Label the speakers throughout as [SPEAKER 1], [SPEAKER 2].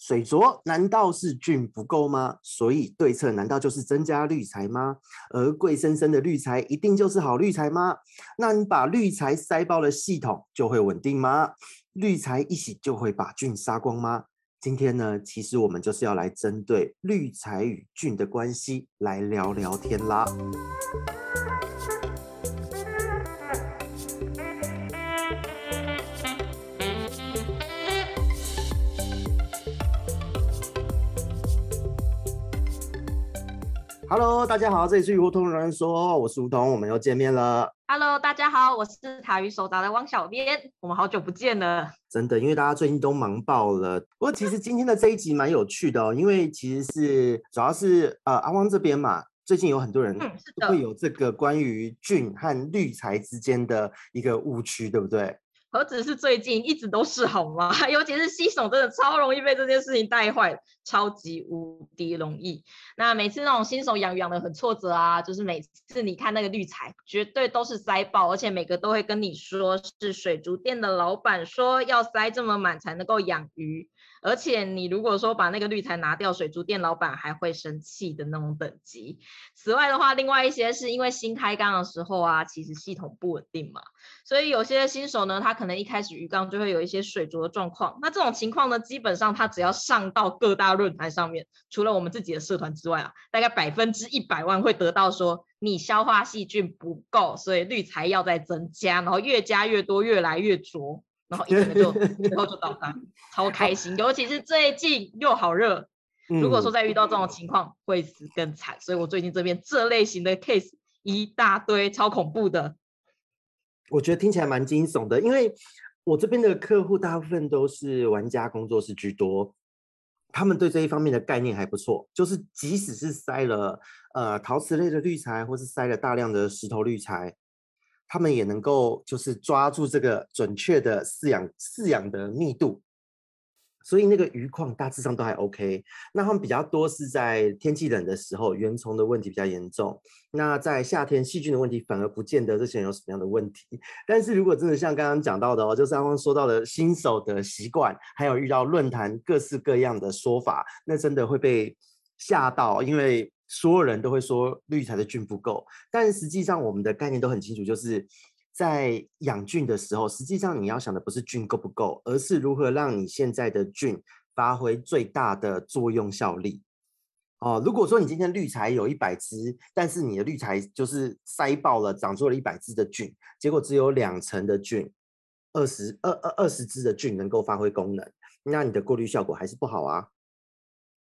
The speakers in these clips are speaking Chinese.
[SPEAKER 1] 水浊难道是菌不够吗？所以对策难道就是增加滤材吗？而贵生生的滤材一定就是好滤材吗？那你把滤材塞爆了，系统就会稳定吗？滤材一洗就会把菌杀光吗？今天呢，其实我们就是要来针对滤材与菌的关系来聊聊天啦。Hello，大家好，这里是鱼活通人，说，我是梧桐，我们又见面了。
[SPEAKER 2] Hello，大家好，我是塔鱼手札的汪小编，我们好久不见了。
[SPEAKER 1] 真的，因为大家最近都忙爆了。不过其实今天的这一集蛮有趣的哦，因为其实是主要是呃阿汪这边嘛，最近有很多人会有这个关于菌和滤材之间的一个误区，对不对？
[SPEAKER 2] 何止是最近，一直都是好吗？尤其是新手，真的超容易被这件事情带坏，超级无敌容易。那每次那种新手养鱼养的很挫折啊，就是每次你看那个滤材，绝对都是塞爆，而且每个都会跟你说是水族店的老板说要塞这么满才能够养鱼。而且你如果说把那个滤材拿掉，水族店老板还会生气的那种等级。此外的话，另外一些是因为新开缸的时候啊，其实系统不稳定嘛，所以有些新手呢，他可能一开始鱼缸就会有一些水浊的状况。那这种情况呢，基本上他只要上到各大论坛上面，除了我们自己的社团之外啊，大概百分之一百万会得到说你消化细菌不够，所以滤材要再增加，然后越加越多，越来越浊。然后一整个就最后就倒单，超 开心。尤其是最近又好热，如果说再遇到这种情况，会死更惨。所以我最近这边这类型的 case 一大堆，超恐怖的。
[SPEAKER 1] 我觉得听起来蛮惊悚的，因为我这边的客户大部分都是玩家工作室居多，他们对这一方面的概念还不错。就是即使是塞了呃陶瓷类的滤材，或是塞了大量的石头滤材。他们也能够就是抓住这个准确的饲养饲养的密度，所以那个鱼况大致上都还 OK。那他们比较多是在天气冷的时候，原虫的问题比较严重。那在夏天细菌的问题反而不见得这些人有什么样的问题。但是如果真的像刚刚讲到的哦，就是刚刚说到的新手的习惯，还有遇到论坛各式各样的说法，那真的会被吓到，因为。所有人都会说滤材的菌不够，但实际上我们的概念都很清楚，就是在养菌的时候，实际上你要想的不是菌够不够，而是如何让你现在的菌发挥最大的作用效力。哦，如果说你今天滤材有一百只，但是你的滤材就是塞爆了，长出了一百只的菌，结果只有两成的菌，二十二二二十只的菌能够发挥功能，那你的过滤效果还是不好啊。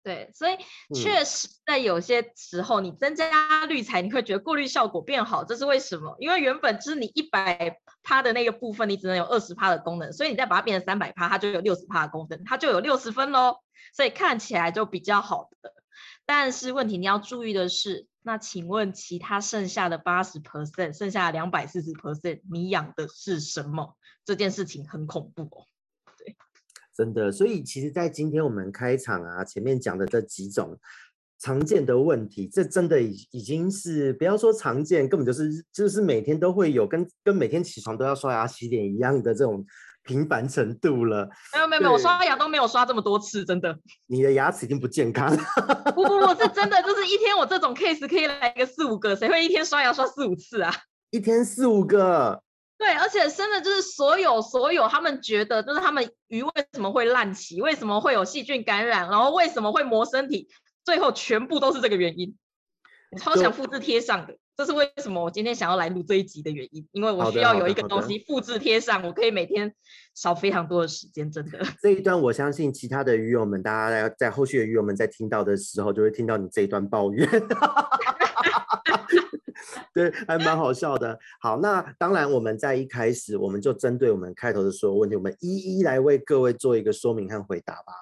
[SPEAKER 2] 对，所以确实在有些时候，你增加滤材，你会觉得过滤效果变好，这是为什么？因为原本就是你一百趴的那个部分，你只能有二十趴的功能，所以你再把它变成三百趴，它就有六十趴的功能，它就有六十分喽，所以看起来就比较好的。但是问题你要注意的是，那请问其他剩下的八十 percent，剩下的两百四十 percent，你养的是什么？这件事情很恐怖哦。
[SPEAKER 1] 真的，所以其实，在今天我们开场啊，前面讲的这几种常见的问题，这真的已已经是不要说常见，根本就是就是每天都会有，跟跟每天起床都要刷牙洗脸一样的这种频繁程度了。
[SPEAKER 2] 没有没有没有，我刷牙都没有刷这么多次，真的。
[SPEAKER 1] 你的牙齿已经不健康了。
[SPEAKER 2] 不不不，是真的，就是一天我这种 case 可以来个四五个，谁会一天刷牙刷四五次啊？
[SPEAKER 1] 一天四五个。
[SPEAKER 2] 对，而且真的就是所有所有，他们觉得就是他们鱼为什么会烂鳍，为什么会有细菌感染，然后为什么会磨身体，最后全部都是这个原因。我超想复制贴上的，这是为什么我今天想要来录这一集的原因，因为我需要有一个东西复制贴上，我可以每天少非常多的时间，真的。
[SPEAKER 1] 这一段我相信其他的鱼友们，大家在在后续的鱼友们在听到的时候，就会听到你这一段抱怨。对，还蛮好笑的。好，那当然，我们在一开始，我们就针对我们开头的所有问题，我们一一来为各位做一个说明和回答吧。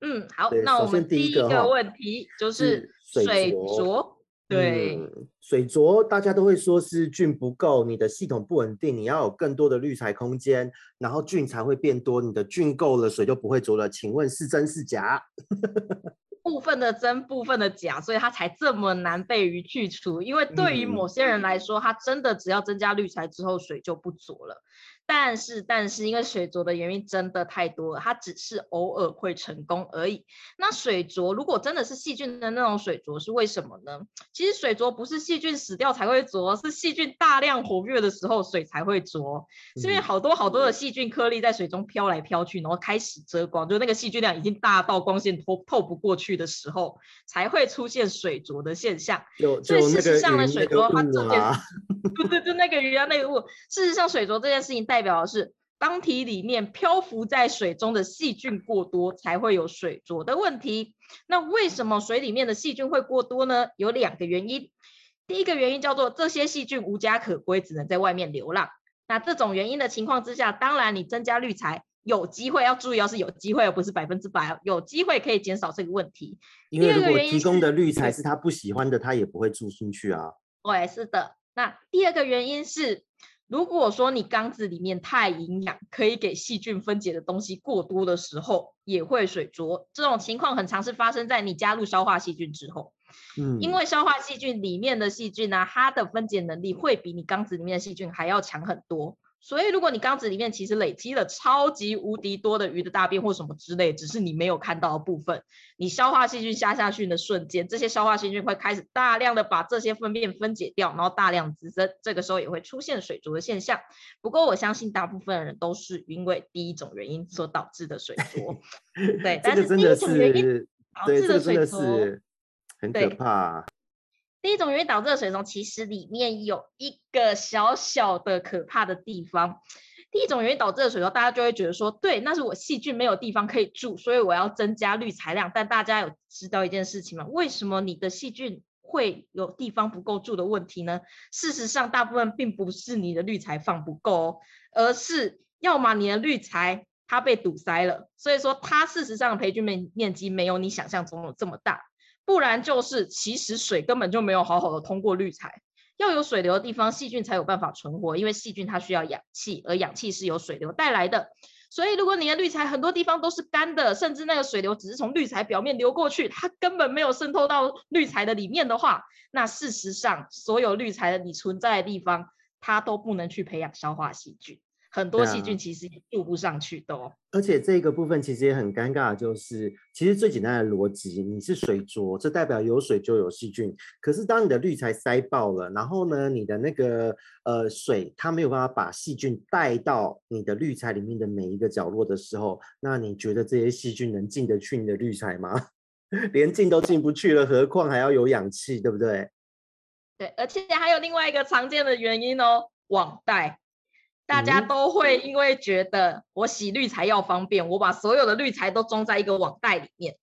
[SPEAKER 2] 嗯，好，那我们第一个问题就是水浊。对，
[SPEAKER 1] 嗯，水浊，大家都会说是菌不够，你的系统不稳定，你要有更多的滤材空间，然后菌才会变多，你的菌够了，水就不会浊了。请问是真是假？
[SPEAKER 2] 部分的真，部分的假，所以它才这么难被鱼去除。因为对于某些人来说，它真的只要增加滤材之后，水就不浊了。但是，但是因为水浊的原因真的太多了，它只是偶尔会成功而已。那水浊如果真的是细菌的那种水浊是为什么呢？其实水浊不是细菌死掉才会浊，是细菌大量活跃的时候水才会浊。是因为好多好多的细菌颗粒在水中飘来飘去，然后开始遮光，就那个细菌量已经大到光线透透不过去的时候，才会出现水浊的现象。所以事实上呢水浊它这件事，对对对，那个鱼啊那个物，事实上水浊这件事情带。代表的是当体里面漂浮在水中的细菌过多，才会有水浊的问题。那为什么水里面的细菌会过多呢？有两个原因。第一个原因叫做这些细菌无家可归，只能在外面流浪。那这种原因的情况之下，当然你增加滤材有机会，要注意，要是有机会，而不是百分之百，有机会可以减少这个问题。
[SPEAKER 1] 因为如果提供的滤材是他不喜欢的，他也不会住进去啊。
[SPEAKER 2] 对，是的。那第二个原因是。如果说你缸子里面太营养，可以给细菌分解的东西过多的时候，也会水浊。这种情况很常是发生在你加入消化细菌之后。嗯，因为消化细菌里面的细菌呢、啊，它的分解能力会比你缸子里面的细菌还要强很多。所以，如果你缸子里面其实累积了超级无敌多的鱼的大便或什么之类，只是你没有看到的部分，你消化细菌下下去的瞬间，这些消化细菌会开始大量的把这些粪便分解掉，然后大量滋生，这个时候也会出现水浊的现象。不过，我相信大部分人都是因为第一种原因所导致的水浊。对，但是第一种原因导致的水浊
[SPEAKER 1] 很可怕。
[SPEAKER 2] 第一种原因导致的水肿，其实里面有一个小小的可怕的地方。第一种原因导致的水肿，大家就会觉得说，对，那是我细菌没有地方可以住，所以我要增加滤材量。但大家有知道一件事情吗？为什么你的细菌会有地方不够住的问题呢？事实上，大部分并不是你的滤材放不够哦，而是要么你的滤材它被堵塞了，所以说它事实上的培菌面面积没有你想象中的这么大。不然就是，其实水根本就没有好好的通过滤材。要有水流的地方，细菌才有办法存活，因为细菌它需要氧气，而氧气是由水流带来的。所以，如果你的滤材很多地方都是干的，甚至那个水流只是从滤材表面流过去，它根本没有渗透到滤材的里面的话，那事实上，所有滤材的你存在的地方，它都不能去培养消化细菌。很多细菌其实也渡不上去的哦，
[SPEAKER 1] 而且这个部分其实也很尴尬，就是其实最简单的逻辑，你是水浊，这代表有水就有细菌。可是当你的滤材塞爆了，然后呢，你的那个呃水它没有办法把细菌带到你的滤材里面的每一个角落的时候，那你觉得这些细菌能进得去你的滤材吗？连进都进不去了，何况还要有氧气，对不对？
[SPEAKER 2] 对，而且还有另外一个常见的原因哦，网袋。大家都会因为觉得我洗滤材要方便，我把所有的滤材都装在一个网袋里面。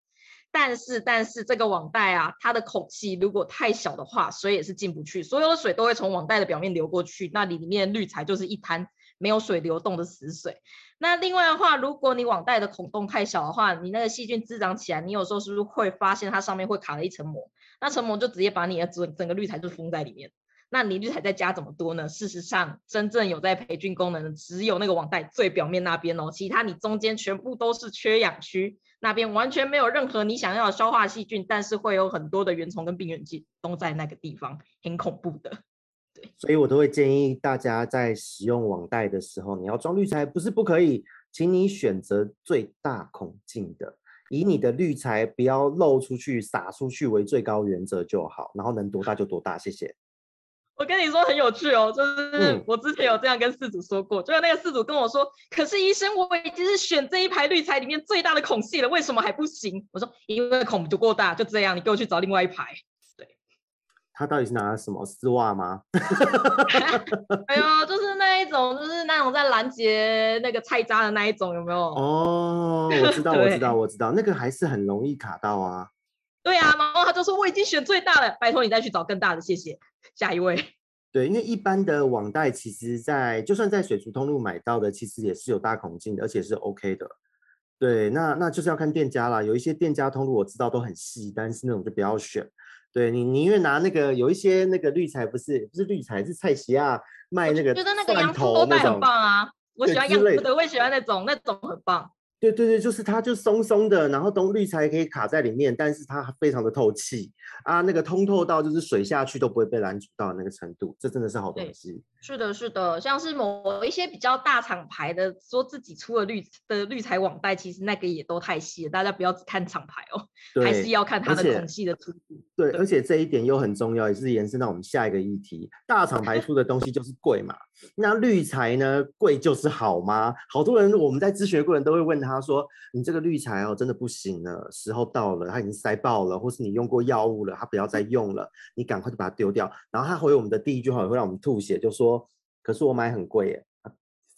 [SPEAKER 2] 但是，但是这个网袋啊，它的孔隙如果太小的话，水也是进不去，所有的水都会从网袋的表面流过去，那里里面的滤材就是一滩没有水流动的死水。那另外的话，如果你网袋的孔洞太小的话，你那个细菌滋长起来，你有时候是不是会发现它上面会卡了一层膜？那层膜就直接把你的整整个滤材就封在里面。那你滤材再加怎么多呢？事实上，真正有在培菌功能的只有那个网袋最表面那边哦，其他你中间全部都是缺氧区，那边完全没有任何你想要的消化细菌，但是会有很多的原虫跟病原菌都在那个地方，很恐怖的。对，
[SPEAKER 1] 所以我都会建议大家在使用网袋的时候，你要装滤材不是不可以，请你选择最大孔径的，以你的滤材不要漏出去、洒出去为最高原则就好，然后能多大就多大，谢谢。
[SPEAKER 2] 我跟你说很有趣哦，就是我之前有这样跟饲主说过，嗯、就那个饲主跟我说，可是医生，我已经是选这一排滤材里面最大的孔隙了，为什么还不行？我说因为孔不够大，就这样，你给我去找另外一排。对，
[SPEAKER 1] 他到底是拿了什么丝袜吗？
[SPEAKER 2] 哎呦，就是那一种，就是那种在拦截那个菜渣的那一种，有没有？
[SPEAKER 1] 哦，我知道，我知道，我知道，那个还是很容易卡到啊。
[SPEAKER 2] 对啊，然后他就说我已经选最大了，拜托你再去找更大的，谢谢。下一位。
[SPEAKER 1] 对，因为一般的网袋其实在，在就算在水族通路买到的，其实也是有大孔径的，而且是 OK 的。对，那那就是要看店家啦，有一些店家通路我知道都很细，但是那种就不要选。对，你宁愿拿那个有一些那个滤材，不是不是滤材，是菜奇亚卖那个觉得那个羊头
[SPEAKER 2] 袋很棒啊，我喜欢羊头的，我也喜欢那种，那种很棒。
[SPEAKER 1] 对对对，就是它就松松的，然后东滤材可以卡在里面，但是它非常的透气啊，那个通透到就是水下去都不会被拦阻到那个程度，这真的是好东西。
[SPEAKER 2] 是的，是的，像是某一些比较大厂牌的，说自己出了绿的绿材网袋，其实那个也都太细了，大家不要只看厂牌哦，还是要看它的孔隙的粗度。
[SPEAKER 1] 对，而且这一点又很重要，也是延伸到我们下一个议题，大厂牌出的东西就是贵嘛，那绿材呢，贵就是好吗？好多人我们在咨询的过程都会问他说，你这个绿材哦，真的不行了，时候到了，它已经塞爆了，或是你用过药物了，它不要再用了，你赶快就把它丢掉。然后他回我们的第一句话也会让我们吐血，就说。可是我买很贵耶，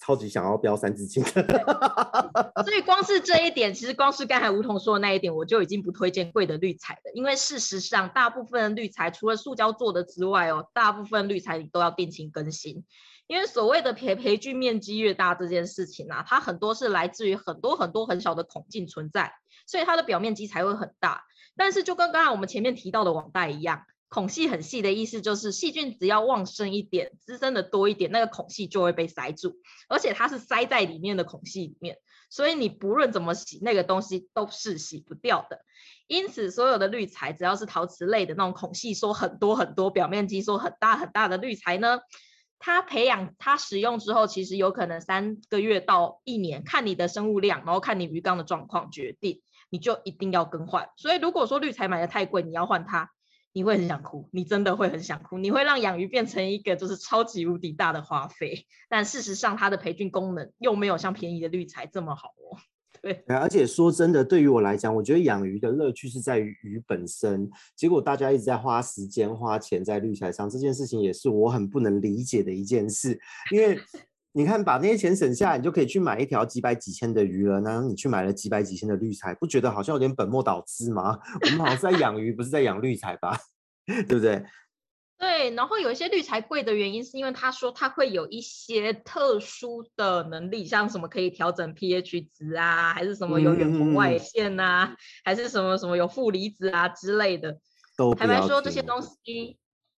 [SPEAKER 1] 超级想要标三字经。
[SPEAKER 2] 所以光是这一点，其实光是刚才梧桐说的那一点，我就已经不推荐贵的滤材了。因为事实上，大部分的滤材除了塑胶做的之外哦，大部分滤材你都要定期更新。因为所谓的培培菌面积越大这件事情啊，它很多是来自于很多很多很小的孔径存在，所以它的表面积才会很大。但是就跟刚才我们前面提到的网袋一样。孔隙很细的意思就是细菌只要旺盛一点，滋生的多一点，那个孔隙就会被塞住，而且它是塞在里面的孔隙里面，所以你不论怎么洗，那个东西都是洗不掉的。因此，所有的滤材只要是陶瓷类的那种孔隙说很多很多，表面积说很大很大的滤材呢，它培养它使用之后，其实有可能三个月到一年，看你的生物量，然后看你鱼缸的状况决定，你就一定要更换。所以，如果说滤材买的太贵，你要换它。你会很想哭，你真的会很想哭，你会让养鱼变成一个就是超级无敌大的花费，但事实上它的培菌功能又没有像便宜的滤材这么好哦。对，
[SPEAKER 1] 而且说真的，对于我来讲，我觉得养鱼的乐趣是在于鱼本身，结果大家一直在花时间花钱在滤材上，这件事情也是我很不能理解的一件事，因为你看把那些钱省下来，你就可以去买一条几百几千的鱼了，然后你去买了几百几千的滤材，不觉得好像有点本末倒置吗？我们好像是在养鱼，不是在养滤材吧？对不对？
[SPEAKER 2] 对，然后有一些滤材贵的原因，是因为他说它会有一些特殊的能力，像什么可以调整 pH 值啊，还是什么有远红外线啊，嗯、还是什么什么有负离子啊之类的。坦白说，这些东西。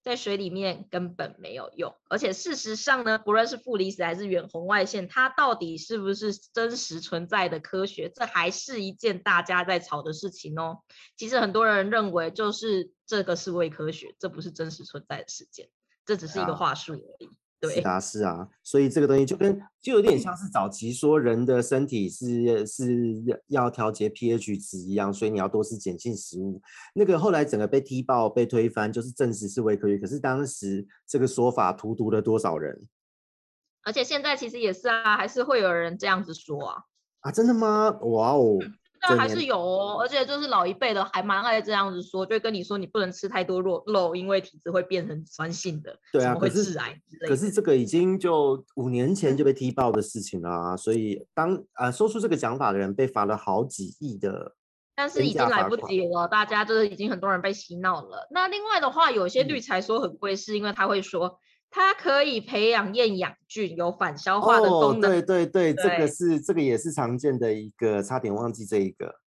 [SPEAKER 2] 在水里面根本没有用，而且事实上呢，不论是负离子还是远红外线，它到底是不是真实存在的科学，这还是一件大家在吵的事情哦。其实很多人认为，就是这个是伪科学，这不是真实存在的事件，这只是一个话术而已。对，
[SPEAKER 1] 是啊，是啊，所以这个东西就跟就有点像是早期说人的身体是是要调节 pH 值一样，所以你要多吃碱性食物。那个后来整个被踢爆、被推翻，就是证实是伪科学。可是当时这个说法荼毒了多少人？
[SPEAKER 2] 而且现在其实也是啊，还是会有人这样子说啊。
[SPEAKER 1] 啊，真的吗？哇哦！
[SPEAKER 2] 那还是有哦，而且就是老一辈的还蛮爱这样子说，就跟你说你不能吃太多肉肉，因为体质会变成酸性的，
[SPEAKER 1] 对啊，
[SPEAKER 2] 会致癌。
[SPEAKER 1] 可是这个已经就五年前就被踢爆的事情了啊，所以当啊、呃、说出这个讲法的人被罚了好几亿的，
[SPEAKER 2] 但是已经来不及了，大家就是已经很多人被洗脑了。那另外的话，有些滤材说很贵，是因为他会说。它可以培养厌氧菌，有反消化的功能。
[SPEAKER 1] 哦、对对对，对，这个是这个也是常见的一个，差点忘记这一个。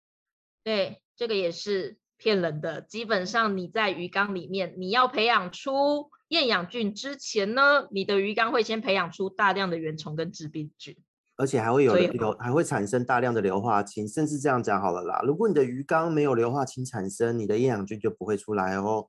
[SPEAKER 2] 对，这个也是骗人的。基本上你在鱼缸里面，你要培养出厌氧菌之前呢，你的鱼缸会先培养出大量的原虫跟致病菌，
[SPEAKER 1] 而且还会有硫，还会产生大量的硫化氢。甚至这样讲好了啦，如果你的鱼缸没有硫化氢产生，你的厌氧菌就不会出来哦。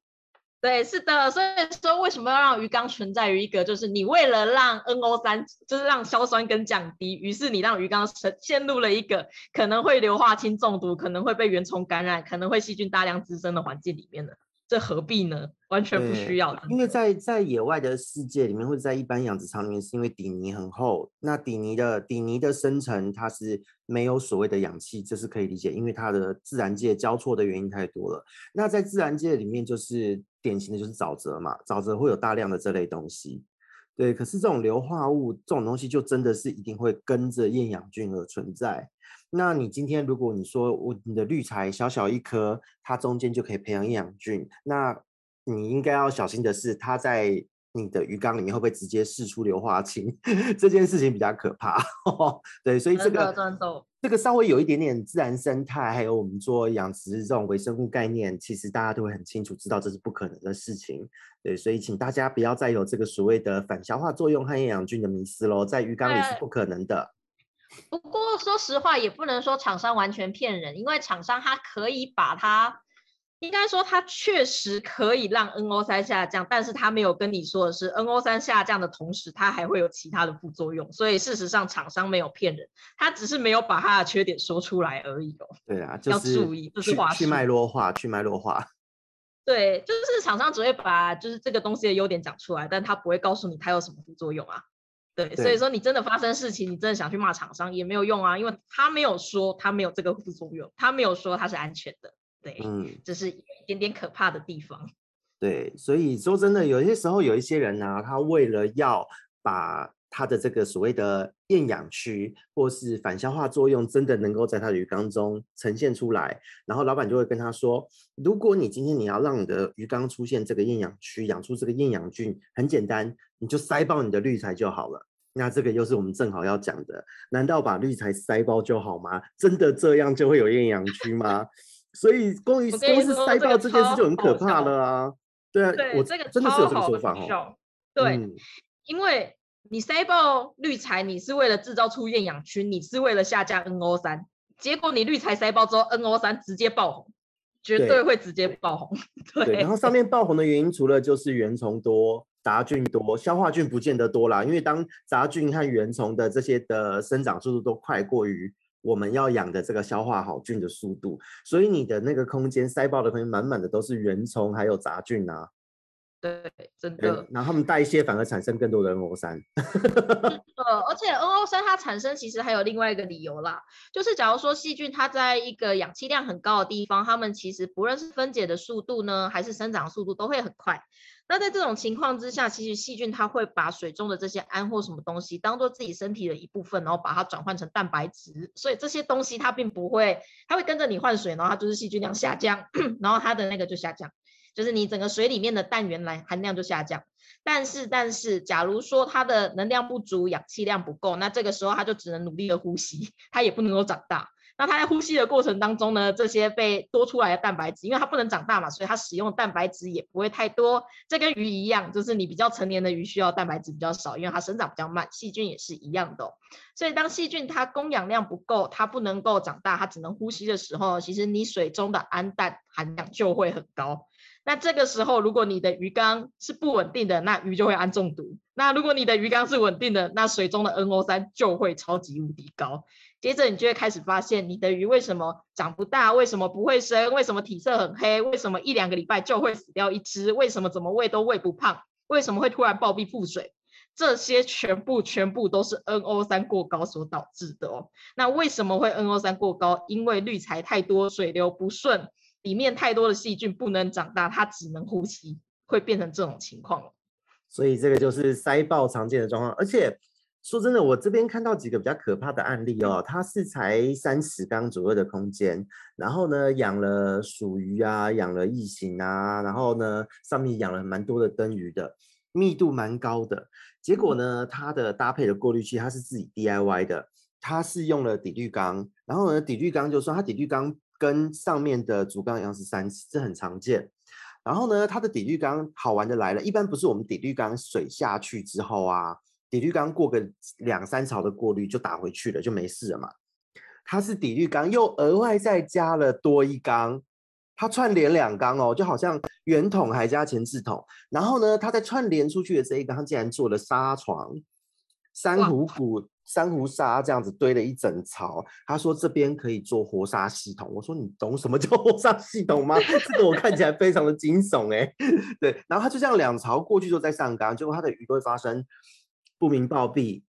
[SPEAKER 2] 对，是的，所以说为什么要让鱼缸存在于一个，就是你为了让 NO 三，就是让硝酸根降低，于是你让鱼缸沉陷入了一个可能会硫化氢中毒，可能会被原虫感染，可能会细菌大量滋生的环境里面呢？这何必呢？完全不需要的。
[SPEAKER 1] 因为在在野外的世界里面，或者在一般养殖场里面，是因为底泥很厚，那底泥的底泥的生成它是没有所谓的氧气，这是可以理解，因为它的自然界交错的原因太多了。那在自然界里面，就是。典型的就是沼泽嘛，沼泽会有大量的这类东西，对。可是这种硫化物这种东西，就真的是一定会跟着厌氧菌而存在。那你今天如果你说我你的绿材小小一颗，它中间就可以培养厌氧菌，那你应该要小心的是，它在你的鱼缸里面会不会直接释出硫化氢？这件事情比较可怕。对，所以这个。这个稍微有一点点自然生态，还有我们做养殖这种微生物概念，其实大家都会很清楚知道这是不可能的事情。对，所以请大家不要再有这个所谓的反消化作用和厌氧菌的迷思喽，在鱼缸里是不可能的。
[SPEAKER 2] 不过说实话，也不能说厂商完全骗人，因为厂商他可以把它应该说，他确实可以让 NO 三下降，但是他没有跟你说的是 NO 三下降的同时，它还会有其他的副作用。所以事实上，厂商没有骗人，他只是没有把他的缺点说出来而已哦。
[SPEAKER 1] 对啊，就是、要注意，这是话去脉络化，去脉络化。
[SPEAKER 2] 对，就是厂商只会把就是这个东西的优点讲出来，但他不会告诉你它有什么副作用啊。对，对，所以说你真的发生事情，你真的想去骂厂商也没有用啊，因为他没有说他没有这个副作用，他没有说它是安全的。对，嗯，这是一点点可怕的地方。
[SPEAKER 1] 对，所以说真的，有些时候有一些人呢、啊，他为了要把他的这个所谓的厌氧区或是反消化作用，真的能够在他的鱼缸中呈现出来，然后老板就会跟他说：如果你今天你要让你的鱼缸出现这个厌氧区，养出这个厌氧菌，很简单，你就塞爆你的滤材就好了。那这个又是我们正好要讲的，难道把滤材塞爆就好吗？真的这样就会有厌氧区吗？所以光于光是塞爆这件事就很可怕了啊！对啊，
[SPEAKER 2] 对
[SPEAKER 1] 我
[SPEAKER 2] 这个
[SPEAKER 1] 真的是有这个说法哦。
[SPEAKER 2] 对，嗯、因为你塞爆滤材，你是为了制造出厌氧区，你是为了下降 NO 三结果你滤材塞爆之后，NO 三直接爆红，绝对会直接爆红。对，
[SPEAKER 1] 对，然后上面爆红的原因，除了就是原虫多、杂菌多，消化菌不见得多啦，因为当杂菌和原虫的这些的生长速度都快过于。我们要养的这个消化好菌的速度，所以你的那个空间塞爆的空间满满的都是原虫还有杂菌啊。
[SPEAKER 2] 对，真的。
[SPEAKER 1] 然后他们代谢反而产生更多的 NO3。
[SPEAKER 2] 呃，而且 NO3 它产生其实还有另外一个理由啦，就是假如说细菌它在一个氧气量很高的地方，它们其实不论是分解的速度呢，还是生长速度都会很快。那在这种情况之下，其实细菌它会把水中的这些氨或什么东西当做自己身体的一部分，然后把它转换成蛋白质。所以这些东西它并不会，它会跟着你换水，然后它就是细菌量下降，然后它的那个就下降。就是你整个水里面的氮原来含量就下降，但是但是，假如说它的能量不足，氧气量不够，那这个时候它就只能努力的呼吸，它也不能够长大。那它在呼吸的过程当中呢，这些被多出来的蛋白质，因为它不能长大嘛，所以它使用蛋白质也不会太多。这跟鱼一样，就是你比较成年的鱼需要蛋白质比较少，因为它生长比较慢。细菌也是一样的。所以当细菌它供氧量不够，它不能够长大，它只能呼吸的时候，其实你水中的氨氮含量就会很高。那这个时候，如果你的鱼缸是不稳定的，那鱼就会氨中毒。那如果你的鱼缸是稳定的，那水中的 NO3 就会超级无敌高。接着你就会开始发现，你的鱼为什么长不大？为什么不会生？为什么体色很黑？为什么一两个礼拜就会死掉一只？为什么怎么喂都喂不胖？为什么会突然暴毙腹水？这些全部全部都是 NO3 过高所导致的哦。那为什么会 NO3 过高？因为滤材太多，水流不顺。里面太多的细菌不能长大，它只能呼吸，会变成这种情况。
[SPEAKER 1] 所以这个就是塞爆常见的状况。而且说真的，我这边看到几个比较可怕的案例哦，它是才三十缸左右的空间，然后呢养了鼠鱼啊，养了异形啊，然后呢上面养了蛮多的灯鱼的，密度蛮高的。结果呢，它的搭配的过滤器它是自己 DIY 的，它是用了底滤缸，然后呢底滤缸就说它底滤缸。跟上面的竹缸一样是三尺，这很常见。然后呢，它的底滤缸好玩的来了，一般不是我们底滤缸水下去之后啊，底滤缸过个两三槽的过滤就打回去了，就没事了嘛。它是底滤缸又额外再加了多一缸，它串联两缸哦，就好像圆筒还加前置筒。然后呢，它在串联出去的这一缸，它竟然做了纱床，珊瑚骨。珊瑚沙这样子堆了一整槽，他说这边可以做活沙系统。我说你懂什么叫活沙系统吗？这个我看起来非常的惊悚哎。对，然后他就这样两槽过去之后再上缸，结果他的鱼都会发生不明暴毙、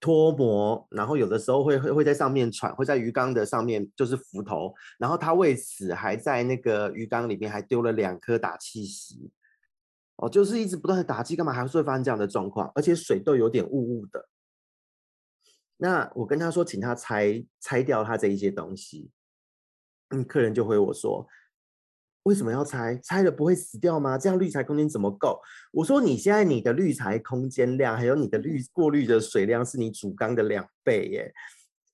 [SPEAKER 1] 脱模，然后有的时候会会会在上面喘，会在鱼缸的上面就是浮头，然后他为此还在那个鱼缸里面还丢了两颗打气石，哦，就是一直不断的打气，干嘛还是会发生这样的状况？而且水都有点雾雾的。那我跟他说，请他拆拆掉他这一些东西，嗯，客人就回我说，为什么要拆？拆了不会死掉吗？这样滤材空间怎么够？我说你现在你的滤材空间量，还有你的滤过滤的水量是你主缸的两倍耶，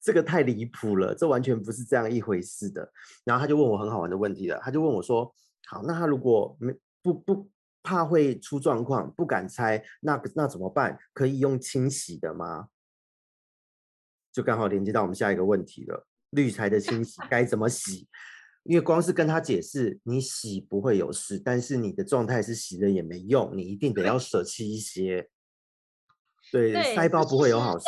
[SPEAKER 1] 这个太离谱了，这完全不是这样一回事的。然后他就问我很好玩的问题了，他就问我说，好，那他如果没不不怕会出状况，不敢拆，那那怎么办？可以用清洗的吗？就刚好连接到我们下一个问题了，滤材的清洗该怎么洗？因为光是跟他解释，你洗不会有事，但是你的状态是洗了也没用，你一定得要舍弃一些。对，
[SPEAKER 2] 对
[SPEAKER 1] 塞爆不会有好事。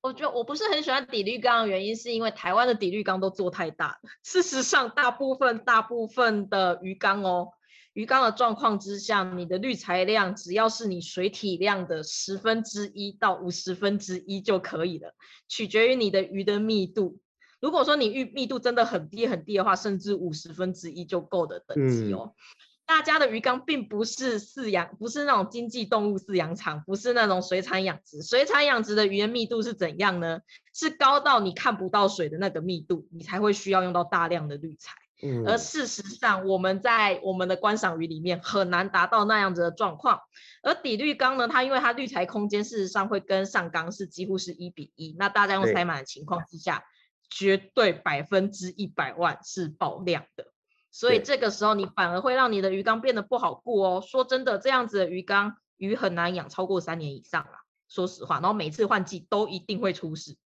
[SPEAKER 2] 我觉得我不是很喜欢底滤缸的原因，是因为台湾的底滤缸都做太大了。事实上，大部分大部分的鱼缸哦，鱼缸的状况之下，你的滤材量只要是你水体量的十分之一到五十分之一就可以了，取决于你的鱼的密度。如果说你密密度真的很低很低的话，甚至五十分之一就够的等级哦。嗯大家的鱼缸并不是饲养，不是那种经济动物饲养场，不是那种水产养殖。水产养殖的鱼的密度是怎样呢？是高到你看不到水的那个密度，你才会需要用到大量的滤材。嗯。而事实上，我们在我们的观赏鱼里面很难达到那样子的状况。而底滤缸呢，它因为它滤材空间事实上会跟上缸是几乎是一比一，那大家用塞满的情况之下，绝对百分之一百万是爆量的。所以这个时候你反而会让你的鱼缸变得不好顾哦。说真的，这样子的鱼缸鱼很难养超过三年以上啦。说实话，然后每次换季都一定会出事，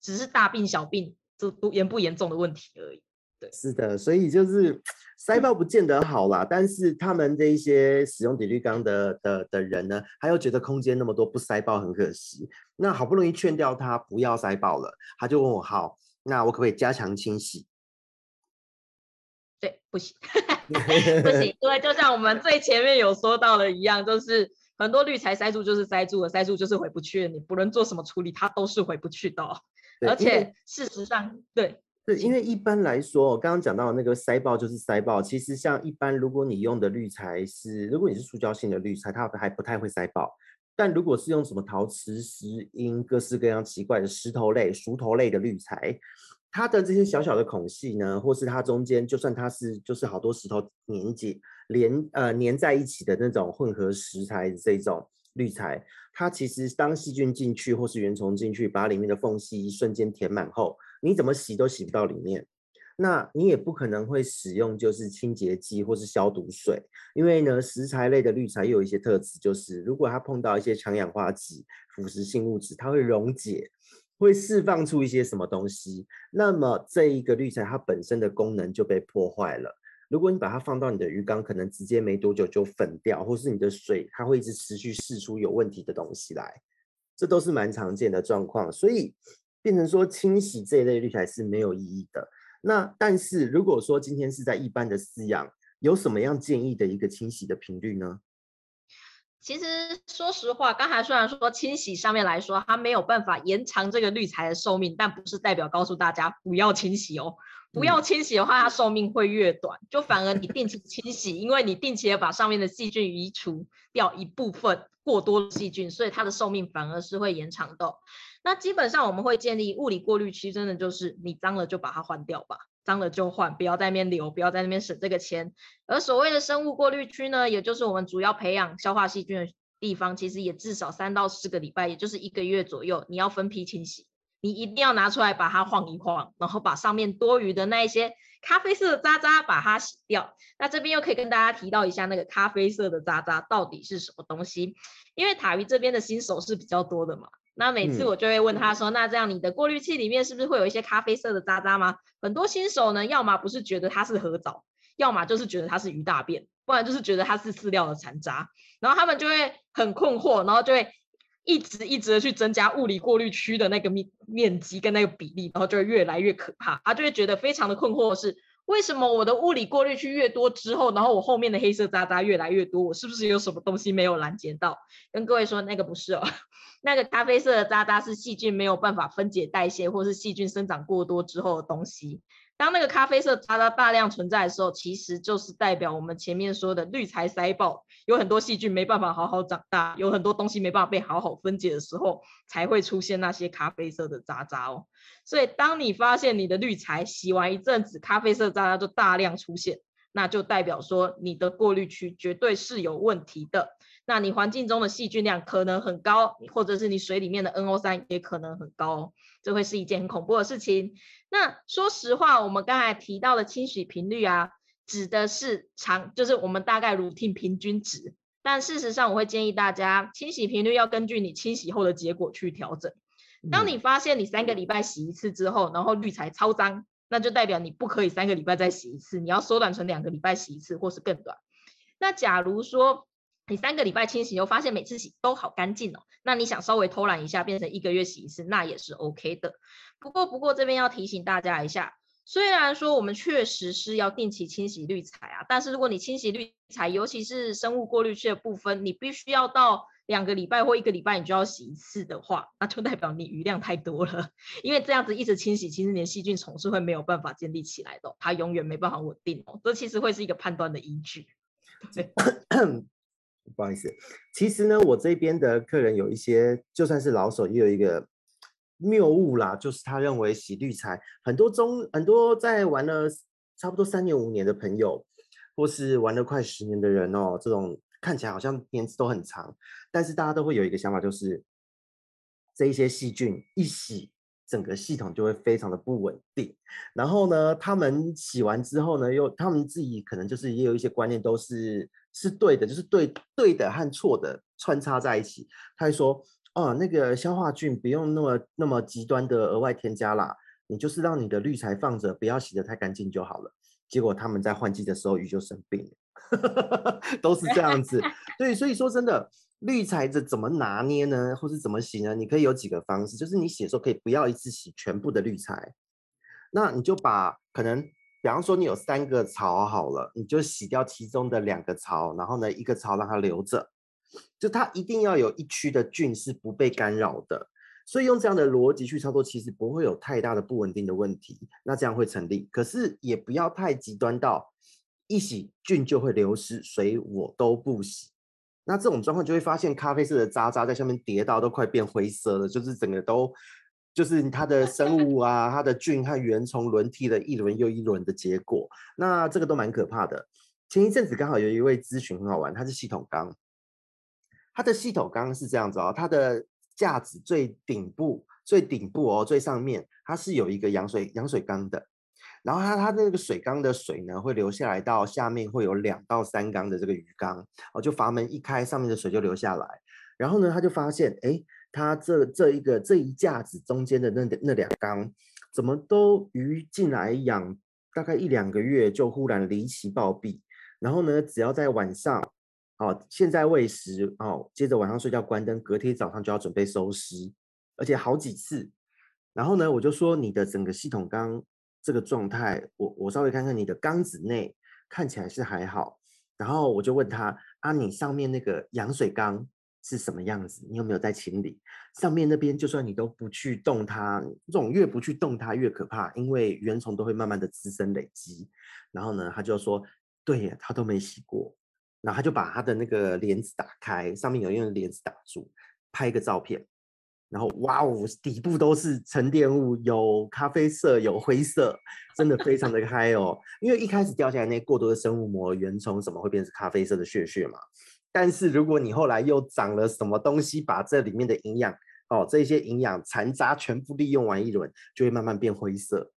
[SPEAKER 2] 只是大病小病这都严不严重的问题而已。对，
[SPEAKER 1] 是的，所以就是塞爆不见得好啦。但是他们这一些使用底滤缸的的的人呢，他又觉得空间那么多不塞爆很可惜。那好不容易劝掉他不要塞爆了，他就问我好，那我可不可以加强清洗？
[SPEAKER 2] 对，不行，不行，因为就像我们最前面有说到的一样，就是很多滤材塞住就是塞住了，塞住就是回不去了，你不论做什么处理，它都是回不去的。而且事实上，对
[SPEAKER 1] 对，因为一般来说，我刚刚讲到那个塞爆就是塞爆，其实像一般如果你用的滤材是，如果你是塑胶性的滤材，它还不太会塞爆，但如果是用什么陶瓷、石英、各式各样奇怪的石头类、熟头类的滤材。它的这些小小的孔隙呢，或是它中间，就算它是就是好多石头粘结连呃粘在一起的那种混合石材这种滤材，它其实当细菌进去或是原虫进去，把里面的缝隙一瞬间填满后，你怎么洗都洗不到里面。那你也不可能会使用就是清洁剂或是消毒水，因为呢石材类的滤材又有一些特质，就是如果它碰到一些强氧化剂、腐蚀性物质，它会溶解。会释放出一些什么东西，那么这一个滤材它本身的功能就被破坏了。如果你把它放到你的鱼缸，可能直接没多久就粉掉，或是你的水它会一直持续释出有问题的东西来，这都是蛮常见的状况。所以变成说清洗这一类滤材是没有意义的。那但是如果说今天是在一般的饲养，有什么样建议的一个清洗的频率呢？
[SPEAKER 2] 其实，说实话，刚才虽然说清洗上面来说，它没有办法延长这个滤材的寿命，但不是代表告诉大家不要清洗哦。不要清洗的话，它寿命会越短。就反而你定期清洗，因为你定期的把上面的细菌移除掉一部分过多的细菌，所以它的寿命反而是会延长的。那基本上我们会建立物理过滤区，真的就是你脏了就把它换掉吧。脏了就换，不要在那边留，不要在那边省这个钱。而所谓的生物过滤区呢，也就是我们主要培养消化细菌的地方，其实也至少三到四个礼拜，也就是一个月左右，你要分批清洗。你一定要拿出来把它晃一晃，然后把上面多余的那一些咖啡色的渣渣把它洗掉。那这边又可以跟大家提到一下，那个咖啡色的渣渣到底是什么东西？因为塔鱼这边的新手是比较多的嘛。那每次我就会问他说：“嗯、那这样你的过滤器里面是不是会有一些咖啡色的渣渣吗？”很多新手呢，要么不是觉得它是褐藻，要么就是觉得它是鱼大便，不然就是觉得它是饲料的残渣。然后他们就会很困惑，然后就会一直一直的去增加物理过滤区的那个面面积跟那个比例，然后就会越来越可怕。他就会觉得非常的困惑是。为什么我的物理过滤区越多之后，然后我后面的黑色渣渣越来越多？我是不是有什么东西没有拦截到？跟各位说，那个不是哦，那个咖啡色的渣渣是细菌没有办法分解代谢，或是细菌生长过多之后的东西。当那个咖啡色渣渣大量存在的时候，其实就是代表我们前面说的滤材塞爆，有很多细菌没办法好好长大，有很多东西没办法被好好分解的时候，才会出现那些咖啡色的渣渣哦。所以，当你发现你的滤材洗完一阵子，咖啡色渣渣就大量出现，那就代表说你的过滤区绝对是有问题的。那你环境中的细菌量可能很高，或者是你水里面的 NO3 也可能很高哦。这会是一件很恐怖的事情。那说实话，我们刚才提到的清洗频率啊，指的是长，就是我们大概 routine 平均值。但事实上，我会建议大家清洗频率要根据你清洗后的结果去调整。当你发现你三个礼拜洗一次之后，然后滤材超脏，那就代表你不可以三个礼拜再洗一次，你要缩短成两个礼拜洗一次，或是更短。那假如说你三个礼拜清洗又发现每次洗都好干净哦，那你想稍微偷懒一下，变成一个月洗一次，那也是 OK 的。不过不过这边要提醒大家一下，虽然说我们确实是要定期清洗滤材啊，但是如果你清洗滤材，尤其是生物过滤器的部分，你必须要到两个礼拜或一个礼拜你就要洗一次的话，那就代表你余量太多了。因为这样子一直清洗，其实你的细菌丛是会没有办法建立起来的，它永远没办法稳定哦。这其实会是一个判断的依据。
[SPEAKER 1] 不好意思，其实呢，我这边的客人有一些，就算是老手，也有一个。谬误啦，就是他认为洗滤材很多中很多在玩了差不多三年五年的朋友，或是玩了快十年的人哦，这种看起来好像年纪都很长，但是大家都会有一个想法，就是这一些细菌一洗，整个系统就会非常的不稳定。然后呢，他们洗完之后呢，又他们自己可能就是也有一些观念都是是对的，就是对对的和错的穿插在一起。他会说。哦，那个消化菌不用那么那么极端的额外添加啦，你就是让你的滤材放着，不要洗得太干净就好了。结果他们在换季的时候鱼就生病了，都是这样子。对，所以说真的，滤材这怎么拿捏呢？或是怎么洗呢？你可以有几个方式，就是你洗的时候可以不要一次洗全部的滤材，那你就把可能，比方说你有三个槽好了，你就洗掉其中的两个槽，然后呢一个槽让它留着。就它一定要有一区的菌是不被干扰的，所以用这样的逻辑去操作，其实不会有太大的不稳定的问题。那这样会成立，可是也不要太极端到一洗菌就会流失，所以我都不洗。那这种状况就会发现咖啡色的渣渣在下面叠到都快变灰色了，就是整个都就是它的生物啊，它的菌和原虫轮替了一轮又一轮的结果。那这个都蛮可怕的。前一阵子刚好有一位咨询很好玩，他是系统缸。它的系统缸是这样子哦，它的架子最顶部、最顶部哦，最上面它是有一个养水养水缸的，然后它它那个水缸的水呢会流下来到下面会有两到三缸的这个鱼缸哦，就阀门一开，上面的水就流下来，然后呢他就发现，哎，它这这一个这一架子中间的那那两缸怎么都鱼进来养大概一两个月就忽然离奇暴毙，然后呢只要在晚上。哦，现在喂食哦，接着晚上睡觉关灯，隔天早上就要准备收尸，而且好几次。然后呢，我就说你的整个系统缸这个状态，我我稍微看看你的缸子内看起来是还好。然后我就问他啊，你上面那个养水缸是什么样子？你有没有在清理？上面那边就算你都不去动它，这种越不去动它越可怕，因为原虫都会慢慢的滋生累积。然后呢，他就说，对呀，他都没洗过。然后他就把他的那个帘子打开，上面有用帘子挡住，拍一个照片，然后哇哦，底部都是沉淀物，有咖啡色，有灰色，真的非常的嗨哦。因为一开始掉下来那过多的生物膜、原虫什么会变成咖啡色的屑屑嘛。但是如果你后来又长了什么东西，把这里面的营养哦，这些营养残渣全部利用完一轮，就会慢慢变灰色。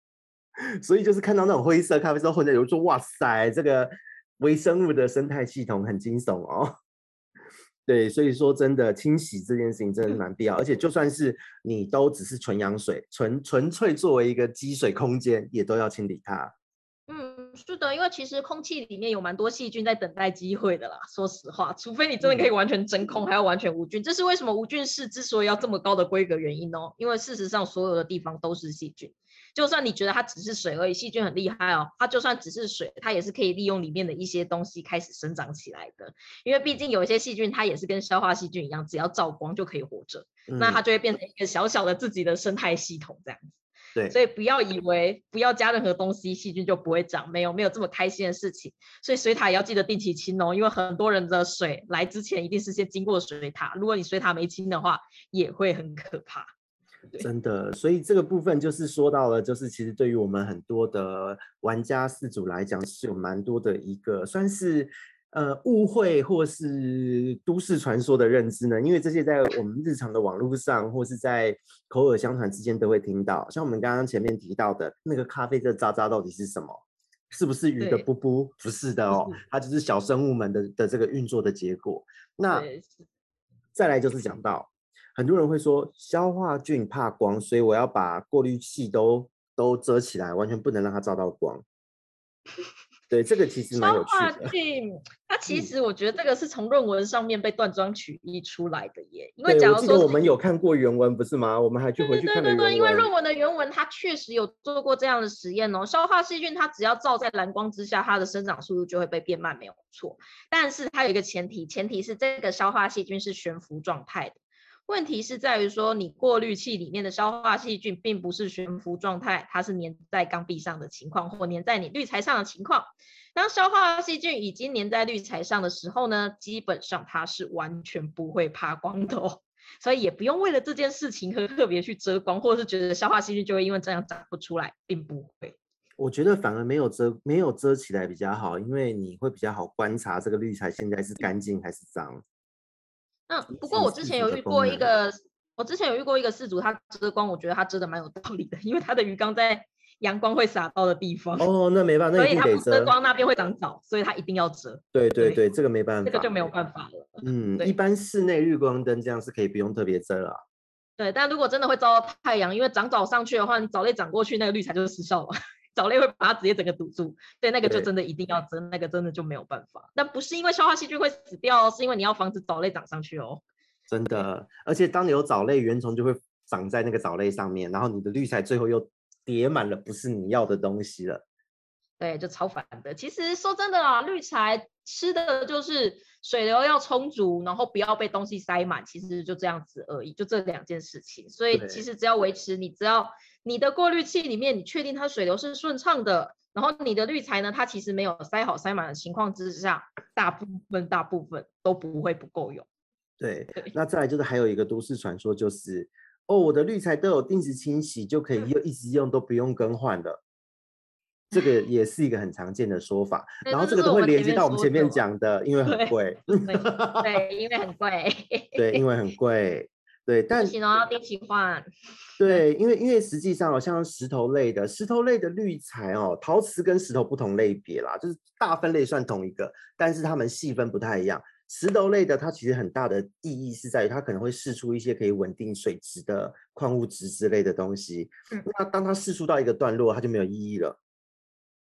[SPEAKER 1] 所以就是看到那种灰色咖啡色混在里，就说哇塞，这个。微生物的生态系统很惊悚哦，对，所以说真的清洗这件事情真的是蛮必要，而且就算是你都只是纯养水，纯纯粹作为一个积水空间，也都要清理它。
[SPEAKER 2] 嗯，是的，因为其实空气里面有蛮多细菌在等待机会的啦。说实话，除非你真的可以完全真空，还要完全无菌，这是为什么无菌室之所以要这么高的规格原因哦。因为事实上，所有的地方都是细菌。就算你觉得它只是水而已，细菌很厉害哦。它就算只是水，它也是可以利用里面的一些东西开始生长起来的。因为毕竟有一些细菌，它也是跟消化细菌一样，只要照光就可以活着。嗯、那它就会变成一个小小的自己的生态系统这样子。
[SPEAKER 1] 对，
[SPEAKER 2] 所以不要以为不要加任何东西，细菌就不会长。没有，没有这么开心的事情。所以水塔也要记得定期清哦，因为很多人的水来之前一定是先经过水塔。如果你水塔没清的话，也会很可怕。
[SPEAKER 1] 真的，所以这个部分就是说到了，就是其实对于我们很多的玩家饲主来讲，是有蛮多的一个算是呃误会或是都市传说的认知呢。因为这些在我们日常的网络上或是在口耳相传之间都会听到。像我们刚刚前面提到的那个咖啡的渣渣到底是什么？是不是鱼的噗噗？不是的 哦，它就是小生物们的的这个运作的结果。那再来就是讲到。很多人会说消化菌怕光，所以我要把过滤器都都遮起来，完全不能让它照到光。对，这个其实蛮有趣的。
[SPEAKER 2] 消化剂，它其实我觉得这个是从论文上面被断章取义出来的耶。因为假如说
[SPEAKER 1] 我们有看过原文，不是吗？我们还去回去。
[SPEAKER 2] 对对对，因为论文的原文它确实有做过这样的实验哦。消化细菌它只要照在蓝光之下，它的生长速度就会被变慢，没有错。但是它有一个前提，前提是这个消化细菌是悬浮状态的。问题是在于说，你过滤器里面的消化细菌并不是悬浮状态，它是粘在缸壁上的情况，或粘在你滤材上的情况。当消化细菌已经粘在滤材上的时候呢，基本上它是完全不会怕光的哦，所以也不用为了这件事情和特别去遮光，或者是觉得消化细菌就会因为这样长不出来，并不会。
[SPEAKER 1] 我觉得反而没有遮，没有遮起来比较好，因为你会比较好观察这个滤材现在是干净还是脏。
[SPEAKER 2] 嗯，不过我之前有遇过一个，我之前有遇过一个事主，他遮光，我觉得他遮的蛮有道理的，因为他的鱼缸在阳光会洒到的地方。
[SPEAKER 1] 哦，那没办法。
[SPEAKER 2] 所以他不遮光那边会长藻，所以他一定要遮。
[SPEAKER 1] 对对对，对这个没办法，
[SPEAKER 2] 这个就没有办法了。
[SPEAKER 1] 嗯，一般室内日光灯这样是可以不用特别遮了。
[SPEAKER 2] 对，但如果真的会遭到太阳，因为长藻上去的话，你藻类长过去，那个滤材就是失效了，藻类会把它直接整个堵住。对，那个就真的一定要遮，那个真的就没有办法。但不是因为消化细菌会死掉，是因为你要防止藻类长上去哦。
[SPEAKER 1] 真的，而且当你有藻类，原虫就会长在那个藻类上面，然后你的滤材最后又叠满了不是你要的东西了。
[SPEAKER 2] 对，就超烦的。其实说真的啊，绿材吃的就是水流要充足，然后不要被东西塞满，其实就这样子而已，就这两件事情。所以其实只要维持你，只要你的过滤器里面你确定它水流是顺畅的，然后你的滤材呢，它其实没有塞好塞满的情况之下，大部分大部分都不会不够用。
[SPEAKER 1] 对，那再来就是还有一个都市传说，就是哦，我的滤材都有定时清洗，就可以用一直用，都不用更换的。这个也是一个很常见的说法。然后这个都会连接到我们前面讲的，因为很贵。
[SPEAKER 2] 对，因为很贵。
[SPEAKER 1] 对，因为很贵。对，但
[SPEAKER 2] 不行哦，要定期换。
[SPEAKER 1] 对，因为因为实际上哦像石头类的石头类的滤材哦，陶瓷跟石头不同类别啦，就是大分类算同一个，但是它们细分不太一样。石头类的，它其实很大的意义是在于它可能会释出一些可以稳定水质的矿物质之类的东西。嗯，那当它释出到一个段落，它就没有意义了，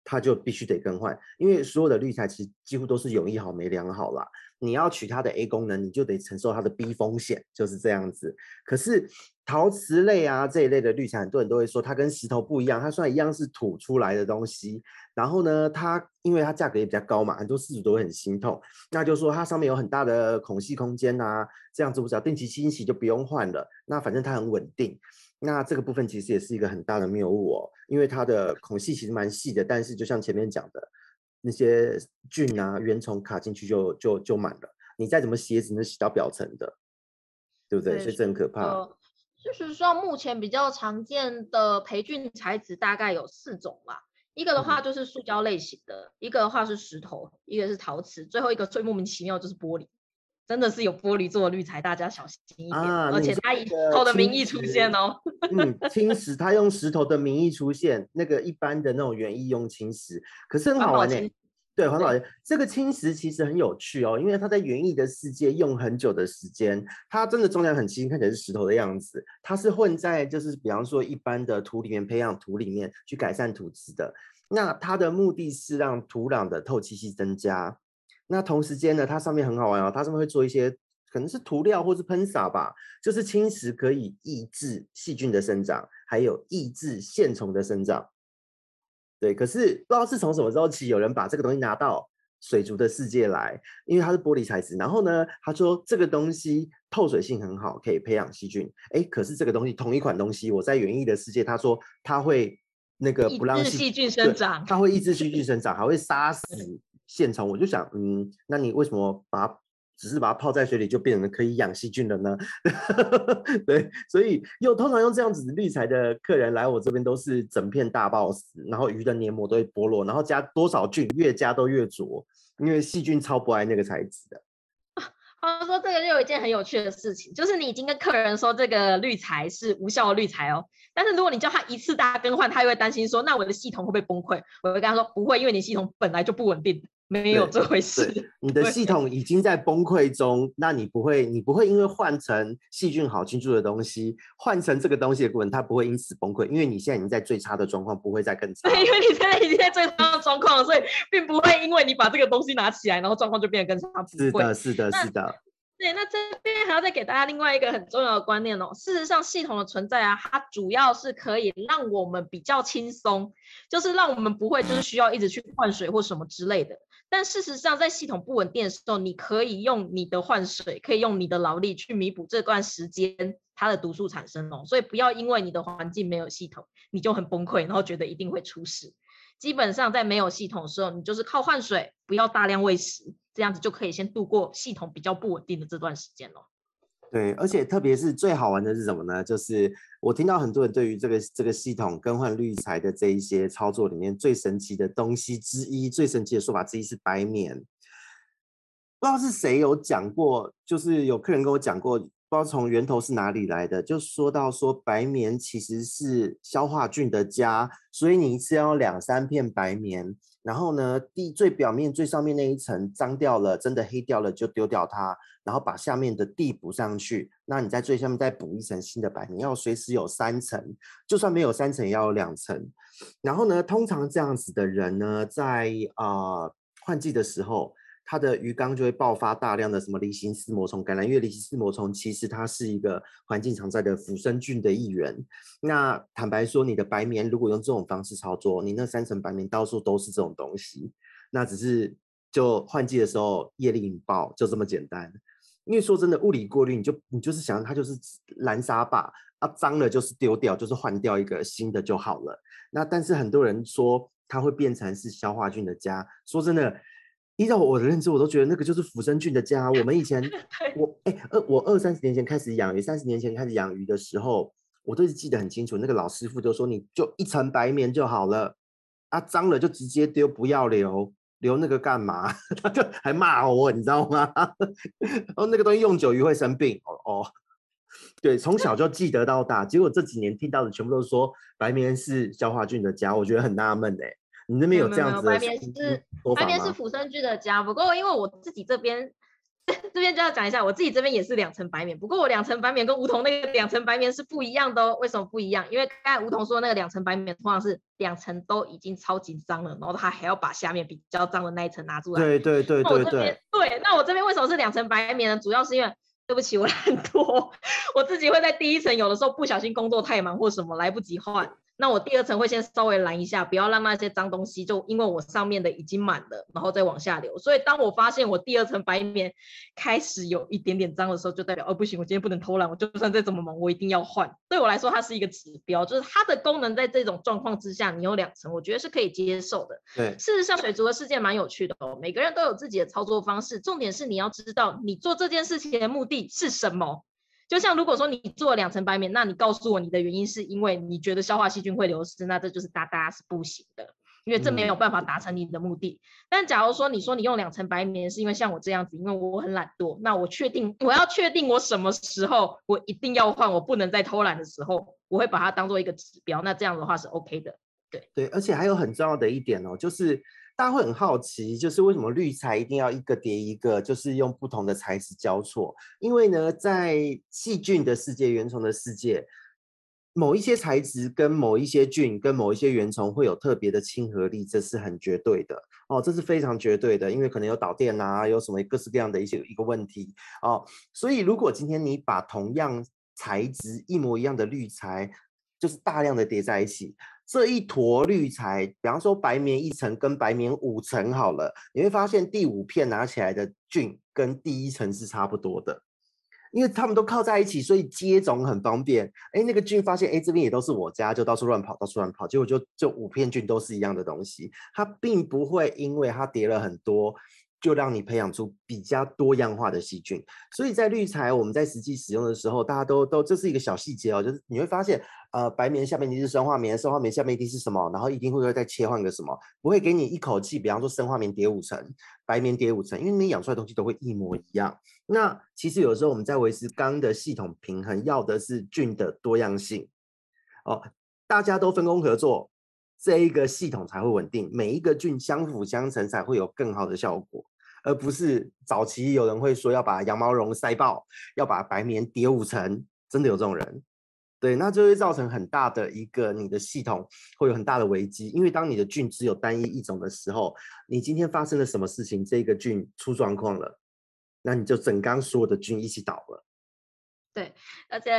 [SPEAKER 1] 它就必须得更换。因为所有的滤材其实几乎都是有一好没两好啦。你要取它的 A 功能，你就得承受它的 B 风险，就是这样子。可是陶瓷类啊这一类的滤材，很多人都会说它跟石头不一样，它虽然一样是土出来的东西。然后呢，它因为它价格也比较高嘛，很多事主都会很心痛。那就是说它上面有很大的孔隙空间啊，这样子我只要定期清洗就不用换了。那反正它很稳定。那这个部分其实也是一个很大的谬误哦，因为它的孔隙其实蛮细的，但是就像前面讲的那些菌啊、原虫卡进去就就就满了。你再怎么洗也只能洗到表层的，对不对？所以这很可怕。
[SPEAKER 2] 呃，就是说目前比较常见的培菌材质大概有四种吧。一个的话就是塑胶类型的，嗯、一个的话是石头，一个是陶瓷，最后一个最莫名其妙就是玻璃，真的是有玻璃做的滤材，大家小心一点。啊、而且它以石头的名义出现哦。
[SPEAKER 1] 嗯，青石它用石头的名义出现，那个一般的那种园艺用青石，可是很好玩呢。对，黄老师，这个青石其实很有趣哦，因为它在园艺的世界用很久的时间，它真的重量很轻，看起来是石头的样子。它是混在就是比方说一般的土里面培养土里面去改善土质的。那它的目的是让土壤的透气性增加。那同时间呢，它上面很好玩哦，它上面会做一些可能是涂料或是喷洒吧，就是青石可以抑制细菌的生长，还有抑制线虫的生长。对，可是不知道是从什么时候起，有人把这个东西拿到水族的世界来，因为它是玻璃材质。然后呢，他说这个东西透水性很好，可以培养细菌。哎，可是这个东西同一款东西，我在园艺的世界，他说它会那个不让
[SPEAKER 2] 细菌生长，
[SPEAKER 1] 它会抑制细菌生长，还会杀死现场。我就想，嗯，那你为什么把？只是把它泡在水里就变成可以养细菌了呢？对，所以又通常用这样子滤材的客人来我这边都是整片大爆死，然后鱼的黏膜都会剥落，然后加多少菌越加都越浊，因为细菌超不爱那个材质的。
[SPEAKER 2] 他说这个就有一件很有趣的事情，就是你已经跟客人说这个滤材是无效的滤材哦，但是如果你叫他一次大更换，他又会担心说那我的系统会不会崩溃？我会跟他说不会，因为你系统本来就不稳定。没有这回事。
[SPEAKER 1] 你 的系统已经在崩溃中，那你不会，你不会因为换成细菌好菌住的东西，换成这个东西的过程，它不会因此崩溃，因为你现在已经在最差的状况，不会再更差。
[SPEAKER 2] 对，因为你现在已经在最差的状况了，所以并不会因为你把这个东西拿起来，然后状况就变得更差。
[SPEAKER 1] 是的，是的，是的。
[SPEAKER 2] 对，那这边还要再给大家另外一个很重要的观念哦。事实上，系统的存在啊，它主要是可以让我们比较轻松，就是让我们不会就是需要一直去换水或什么之类的。但事实上，在系统不稳定的时候，你可以用你的换水，可以用你的劳力去弥补这段时间它的毒素产生哦。所以不要因为你的环境没有系统，你就很崩溃，然后觉得一定会出事。基本上在没有系统的时候，你就是靠换水，不要大量喂食。这样子就可以先度过系统比较不稳定的这段时间了。
[SPEAKER 1] 对，而且特别是最好玩的是什么呢？就是我听到很多人对于这个这个系统更换滤材的这一些操作里面最神奇的东西之一，最神奇的说法之一是白棉。不知道是谁有讲过，就是有客人跟我讲过，不知道从源头是哪里来的，就说到说白棉其实是消化菌的家，所以你一次要两三片白棉。然后呢，地最表面最上面那一层脏掉了，真的黑掉了就丢掉它，然后把下面的地补上去。那你在最下面再补一层新的白棉，要随时有三层，就算没有三层也要有两层。然后呢，通常这样子的人呢，在啊、换季的时候。它的鱼缸就会爆发大量的什么离心丝膜虫感染，因为离心丝膜虫其实它是一个环境常在的腐生菌的一员。那坦白说，你的白棉如果用这种方式操作，你那三层白棉到处都是这种东西，那只是就换季的时候业力引爆，就这么简单。因为说真的，物理过滤你就你就是想它就是蓝沙坝，啊脏了就是丢掉，就是换掉一个新的就好了。那但是很多人说它会变成是消化菌的家，说真的。依照我的认知，我都觉得那个就是腐生菌的家。我们以前，我哎，二我二三十年前开始养鱼，三十年前开始养鱼的时候，我都是记得很清楚。那个老师傅就说，你就一层白棉就好了，啊，脏了就直接丢，不要留，留那个干嘛？他就还骂我，你知道吗？然 后那个东西用久鱼会生病。哦哦，对，从小就记得到大，结果这几年听到的全部都是说白棉是消化菌的家，我觉得很纳闷哎。你那边有这样子的？白棉是
[SPEAKER 2] 白棉是腐生菌的家，不过因为我自己这边 这边就要讲一下，我自己这边也是两层白棉，不过我两层白棉跟梧桐那个两层白棉是不一样的哦。为什么不一样？因为刚才梧桐说那个两层白棉通常是两层都已经超紧张了，然后他还要把下面比较脏的那一层拿出来。
[SPEAKER 1] 对对对对对。
[SPEAKER 2] 对，那我这边为什么是两层白棉呢？主要是因为对不起，我懒惰，我自己会在第一层有的时候不小心工作太忙或什么来不及换。那我第二层会先稍微拦一下，不要让那些脏东西就因为我上面的已经满了，然后再往下流。所以当我发现我第二层白棉开始有一点点脏的时候，就代表哦不行，我今天不能偷懒，我就算再怎么忙，我一定要换。对我来说，它是一个指标，就是它的功能在这种状况之下，你有两层，我觉得是可以接受的。
[SPEAKER 1] 对，
[SPEAKER 2] 事实上水族的世界蛮有趣的哦，每个人都有自己的操作方式，重点是你要知道你做这件事情的目的是什么。就像如果说你做了两层白棉，那你告诉我你的原因是因为你觉得消化细菌会流失，那这就是哒哒是不行的，因为这没有办法达成你的目的。嗯、但假如说你说你用两层白棉是因为像我这样子，因为我很懒惰，那我确定我要确定我什么时候我一定要换，我不能再偷懒的时候，我会把它当做一个指标，那这样的话是 OK 的。对
[SPEAKER 1] 对，而且还有很重要的一点哦，就是。大家会很好奇，就是为什么滤材一定要一个叠一个，就是用不同的材质交错？因为呢，在细菌的世界、原虫的世界，某一些材质跟某一些菌跟某一些原虫会有特别的亲和力，这是很绝对的哦，这是非常绝对的，因为可能有导电啊，有什么各式各样的一些一个问题哦。所以如果今天你把同样材质一模一样的滤材，就是大量的叠在一起。这一坨滤材，比方说白棉一层跟白棉五层好了，你会发现第五片拿起来的菌跟第一层是差不多的，因为它们都靠在一起，所以接种很方便。哎，那个菌发现，哎，这边也都是我家，就到处乱跑，到处乱跑，结果就就五片菌都是一样的东西，它并不会因为它叠了很多。就让你培养出比较多样化的细菌，所以在滤材我们在实际使用的时候，大家都都这是一个小细节哦，就是你会发现，呃，白棉下面一定是生化棉，生化棉下面一定是什么，然后一定会再切换个什么，不会给你一口气，比方说生化棉叠五层，白棉叠五层，因为你养出来东西都会一模一样。那其实有时候我们在维持缸的系统平衡，要的是菌的多样性哦，大家都分工合作。这一个系统才会稳定，每一个菌相辅相成才会有更好的效果，而不是早期有人会说要把羊毛绒塞爆，要把白棉叠五层，真的有这种人。对，那就会造成很大的一个你的系统会有很大的危机，因为当你的菌只有单一一种的时候，你今天发生了什么事情，这个菌出状况了，那你就整缸所有的菌一起倒了。
[SPEAKER 2] 对，而且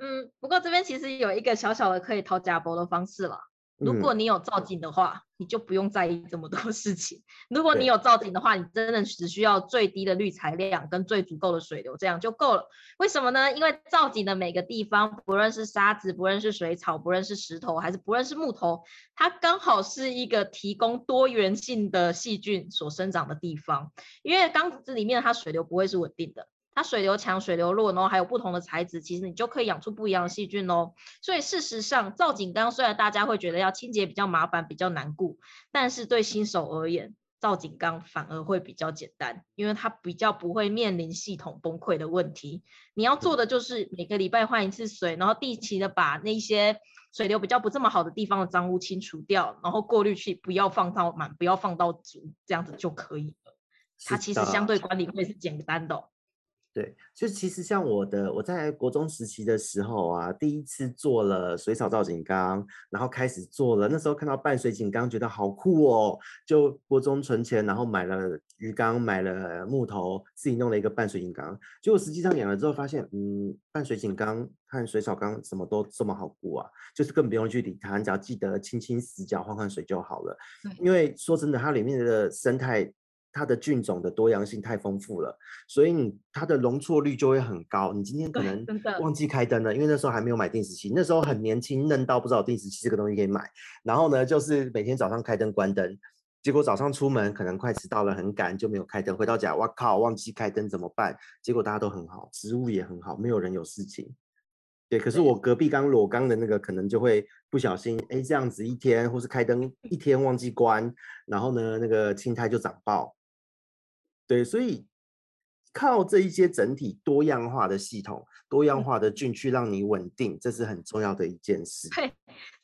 [SPEAKER 2] 嗯，不过这边其实有一个小小的可以掏假包的方式了。如果你有造景的话，嗯，你就不用在意这么多事情。如果你有造景的话，你真的只需要最低的滤材量跟最足够的水流，这样就够了。为什么呢？因为造景的每个地方，不论是沙子，不论是水草，不论是石头，还是不论是木头，它刚好是一个提供多元性的细菌所生长的地方。因为缸子里面它水流不会是稳定的。它水流强、水流弱，然后还有不同的材质，其实你就可以养出不一样的细菌哦。所以事实上，造景缸虽然大家会觉得要清洁比较麻烦、比较难顾，但是对新手而言，造景缸反而会比较简单，因为它比较不会面临系统崩溃的问题。你要做的就是每个礼拜换一次水，然后定期的把那些水流比较不这么好的地方的脏污清除掉，然后过滤器不要放到满，不要放到足，这样子就可以了。它其实相对管理会是简单的哦。
[SPEAKER 1] 对，就其实像我的，我在国中时期的时候啊，第一次做了水草造景缸，然后开始做了。那时候看到半水景缸，觉得好酷哦，就国中存钱，然后买了鱼缸，买了木头，自己弄了一个半水景缸。结果实际上养了之后，发现，嗯，半水景缸和水草缸什么都这么好顾啊，就是更不用去理它，你只要记得清清死角，换换水就好了。因为说真的，它里面的生态。它的菌种的多样性太丰富了，所以你它的容错率就会很高。你今天可能忘记开灯了，因为那时候还没有买定时器，那时候很年轻，嫩到不知道定时器这个东西可以买。然后呢，就是每天早上开灯关灯，结果早上出门可能快迟到了，很赶就没有开灯。回到家，哇靠，忘记开灯怎么办？结果大家都很好，植物也很好，没有人有事情。对，可是我隔壁刚裸缸的那个可能就会不小心，哎，这样子一天或是开灯一天忘记关，然后呢，那个青苔就长爆。对，所以靠这一些整体多样化的系统、多样化的菌去让你稳定，这是很重要的一件事。
[SPEAKER 2] 对，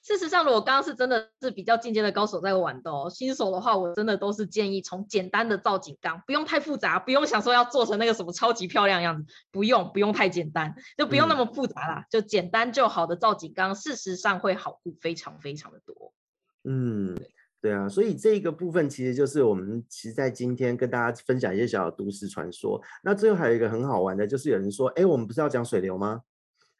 [SPEAKER 2] 事实上，如果刚刚是真的是比较进阶的高手在玩的哦，新手的话，我真的都是建议从简单的造景缸，不用太复杂，不用想说要做成那个什么超级漂亮样子，不用，不用太简单，就不用那么复杂啦，嗯、就简单就好的造景缸，事实上会好顾非常非常的多。
[SPEAKER 1] 嗯。对啊，所以这一个部分其实就是我们其实，在今天跟大家分享一些小的都市传说。那最后还有一个很好玩的，就是有人说，哎，我们不是要讲水流吗？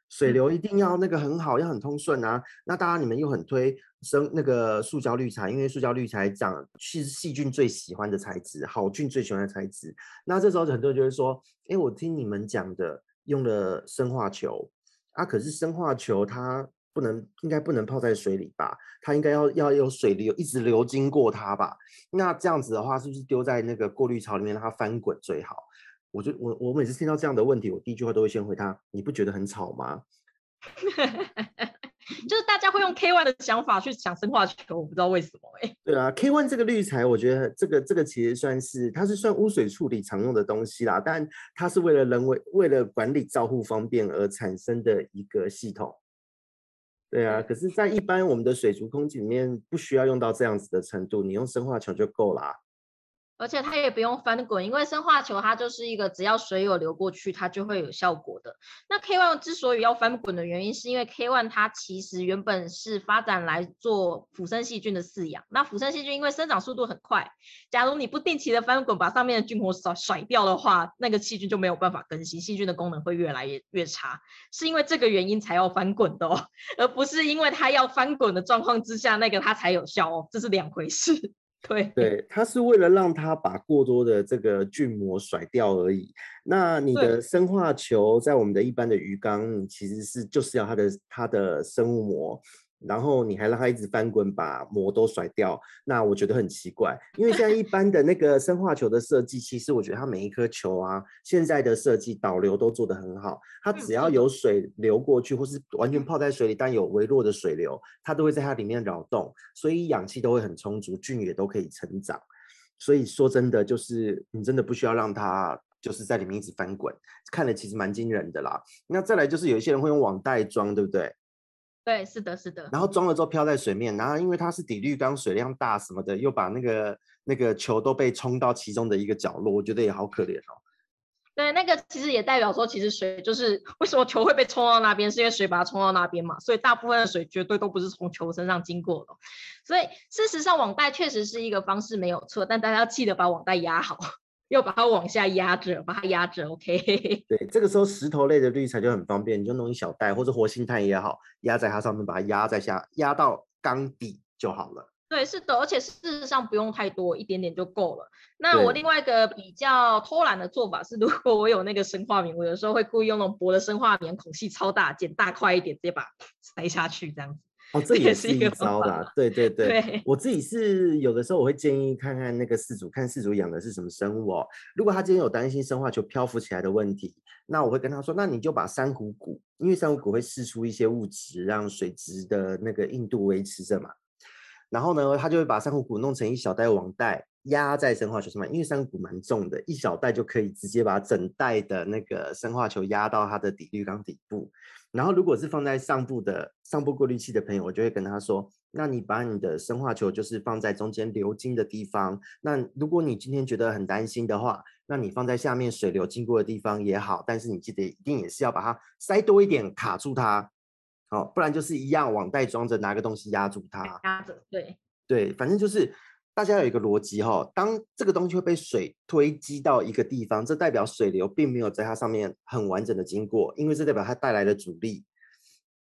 [SPEAKER 1] 水流一定要那个很好，要很通顺啊。那当然，你们又很推生那个塑胶滤材，因为塑胶滤材讲其实细菌最喜欢的材质，好菌最喜欢的材质。那这时候很多人就会说，哎，我听你们讲的用了生化球啊，可是生化球它。不能，应该不能泡在水里吧？它应该要要有水流一直流经过它吧？那这样子的话，是不是丢在那个过滤槽里面让它翻滚最好？我就我我每次听到这样的问题，我第一句话都会先回他：你不觉得很吵吗？
[SPEAKER 2] 就是大家会用 K one 的想法去想生化球，我不知道为什么哎、欸。
[SPEAKER 1] 对啊，K1 这个滤材，我觉得这个这个其实算是它是算污水处理常用的东西啦，但它是为了人为为了管理照护方便而产生的一个系统。对啊，可是，在一般我们的水族空间里面，不需要用到这样子的程度，你用生化球就够啦。
[SPEAKER 2] 而且它也不用翻滚，因为生化球它就是一个只要水有流过去，它就会有效果的。那 K one 之所以要翻滚的原因，是因为 K one 它其实原本是发展来做腐生细菌的饲养。那腐生细菌因为生长速度很快，假如你不定期的翻滚，把上面的菌活甩甩掉的话，那个细菌就没有办法更新，细菌的功能会越来越越差。是因为这个原因才要翻滚的哦，而不是因为它要翻滚的状况之下，那个它才有效哦，这是两回事。对
[SPEAKER 1] 对，它是为了让它把过多的这个菌膜甩掉而已。那你的生化球在我们的一般的鱼缸，其实是就是要它的它的生物膜。然后你还让它一直翻滚，把膜都甩掉，那我觉得很奇怪。因为现在一般的那个生化球的设计，其实我觉得它每一颗球啊，现在的设计导流都做得很好。它只要有水流过去，或是完全泡在水里，但有微弱的水流，它都会在它里面扰动，所以氧气都会很充足，菌也都可以成长。所以说真的就是你真的不需要让它就是在里面一直翻滚，看了其实蛮惊人的啦。那再来就是有一些人会用网袋装，对不对？
[SPEAKER 2] 对，是的，是的。
[SPEAKER 1] 然后装了之后漂在水面，然后因为它是底滤缸，水量大什么的，又把那个那个球都被冲到其中的一个角落，我觉得也好可怜哦。
[SPEAKER 2] 对，那个其实也代表说，其实水就是为什么球会被冲到那边，是因为水把它冲到那边嘛，所以大部分的水绝对都不是从球身上经过的。所以事实上，网袋确实是一个方式，没有错，但大家要记得把网袋压好，要把它往下压着，把它压着。OK。
[SPEAKER 1] 对，这个时候石头类的滤材就很方便，你就弄一小袋或者活性炭也好，压在它上面，把它压在下，压到缸底就好了。
[SPEAKER 2] 对，是的，而且事实上不用太多，一点点就够了。那我另外一个比较偷懒的做法是，如果我有那个生化棉，我有时候会故意用那种薄的生化棉，孔隙超大，剪大块一点，直接把它 塞下去，这样子。
[SPEAKER 1] 哦，这也是一招啦。对对对，
[SPEAKER 2] 对
[SPEAKER 1] 我自己是有的时候我会建议看看那个饲主，看饲主养的是什么生物哦。如果他今天有担心生化球漂浮起来的问题，那我会跟他说，那你就把珊瑚骨，因为珊瑚骨会释出一些物质，让水质的那个硬度维持着嘛。然后呢，他就会把珊瑚骨弄成一小袋网袋，压在生化球上面。因为珊瑚骨蛮重的，一小袋就可以直接把整袋的那个生化球压到它的底滤缸底部。然后，如果是放在上部的上部过滤器的朋友，我就会跟他说：那你把你的生化球就是放在中间流经的地方。那如果你今天觉得很担心的话，那你放在下面水流经过的地方也好。但是你记得一定也是要把它塞多一点，卡住它。好，不然就是一样网袋装着，拿个东西压住它。
[SPEAKER 2] 压着，对
[SPEAKER 1] 对，反正就是大家有一个逻辑哈。当这个东西会被水推击到一个地方，这代表水流并没有在它上面很完整的经过，因为这代表它带来的阻力。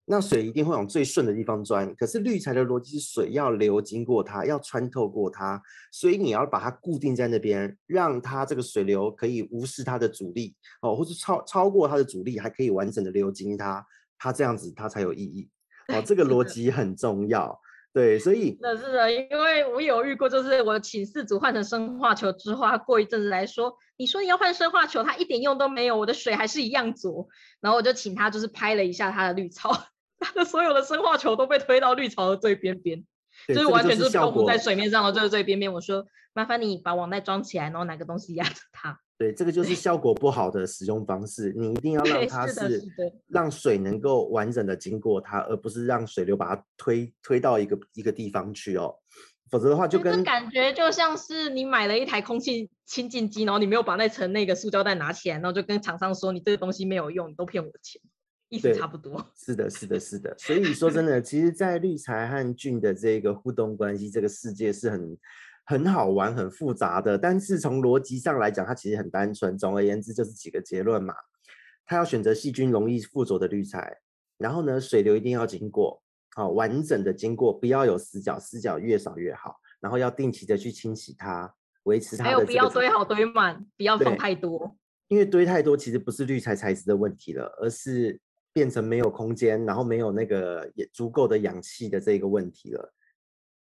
[SPEAKER 1] 那水一定会往最顺的地方钻。可是滤材的逻辑是水要流经过它，要穿透过它，所以你要把它固定在那边，让它这个水流可以无视它的阻力哦，或是超超过它的阻力，还可以完整的流经它。它这样子，它才有意义哦。这个 逻辑很重要，对，所以
[SPEAKER 2] 那，是的，因为我有遇过，就是我请饲主换成生化球之后，他过一阵子来说，你说你要换生化球，它一点用都没有，我的水还是一样浊。然后我就请他就是拍了一下他的滤 槽，他的所有的生化球都被推到绿槽的最边边，就是完全就是漂浮在水面上的最最边边。我说，麻烦你把网袋装起来，然后拿个东西压着它。
[SPEAKER 1] 对，这个就是 效果不好的使用方式。你一定要让它是让水能够完整的经过它，而不是让水流把它推推到一个一个地方去哦。否则的话，就跟
[SPEAKER 2] 感觉就像是你买了一台空气清净机，然后你没有把那层那个塑胶袋拿起来，然后就跟厂商说你这个东西没有用，你都骗我钱，意思差不多。
[SPEAKER 1] 是的，是的，是的。所以说真的，其实，在滤材和菌的这个互动关系，这个世界是很。很好玩，很复杂的，但是从逻辑上来讲，它其实很单纯。总而言之，就是几个结论嘛。它要选择细菌容易附着的滤材，然后呢，水流一定要经过，好、哦、完整的经过，不要有死角，死角越少越好。然后要定期的去清洗它，维持它的。还有
[SPEAKER 2] 不要堆好堆满，不要放太多。
[SPEAKER 1] 因为堆太多其实不是滤材材质的问题了，而是变成没有空间，然后没有那个也足够的氧气的这个问题了。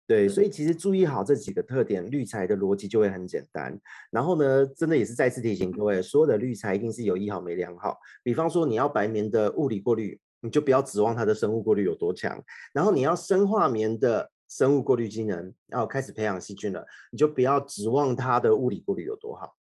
[SPEAKER 1] 对，所以其实注意好这几个特点，滤材的逻辑就会很简单。然后呢，真的也是再次提醒各位，所有的滤材一定是有一好没两好。比方说，你要白棉的物理过滤，你就不要指望它的生物过滤有多强。然后你要生化棉的生物过滤机能，然后开始培养细菌了，你就不要指望它的物理过滤有多好。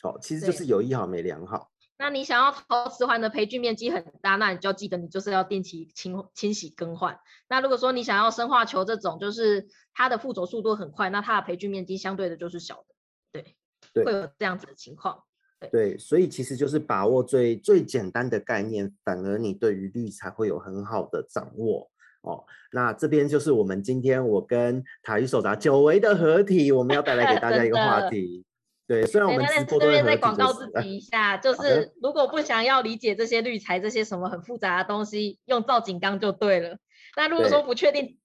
[SPEAKER 1] 好，其实就是有一好没两好。
[SPEAKER 2] 那你想要陶瓷环的培菌面积很大，那你就要记得你就是要定期清清洗更换。那如果说你想要生化球这种，就是它的附着速度很快，那它的培菌面积相对的就是小的，对，
[SPEAKER 1] 对，
[SPEAKER 2] 会有这样子的情况。对，
[SPEAKER 1] 对，所以其实就是把握最最简单的概念，反而你对于滤材会有很好的掌握哦。那这边就是我们今天我跟塔鱼手札久违的合体，我们要带来给大家一个话 题。对，虽然我们直播都在
[SPEAKER 2] 这边再广告自己一下，就 是如果不想要理解这些滤材这些什么很复杂的东西，用造景缸就对了。那如果说不确定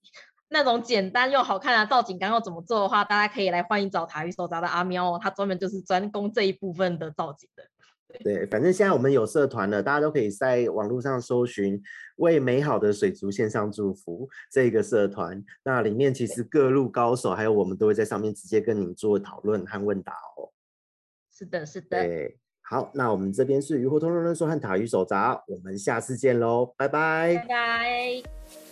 [SPEAKER 2] 那种简单又好看的造景缸要怎么做的话，大家可以来欢迎找塔鱼手札的阿喵哦，他专门就是专攻这一部分的造景的。
[SPEAKER 1] 对，对，反正现在我们有社团了，大家都可以在网络上搜寻“为美好的水族献上祝福”这个社团，那里面其实各路高手还有我们都会在上面直接跟您做讨论和问答哦。
[SPEAKER 2] 是的，是的。
[SPEAKER 1] 对，好，那我们这边是鱼活通通论说和塔鱼手札，我们下次见喽，拜拜，
[SPEAKER 2] 拜拜。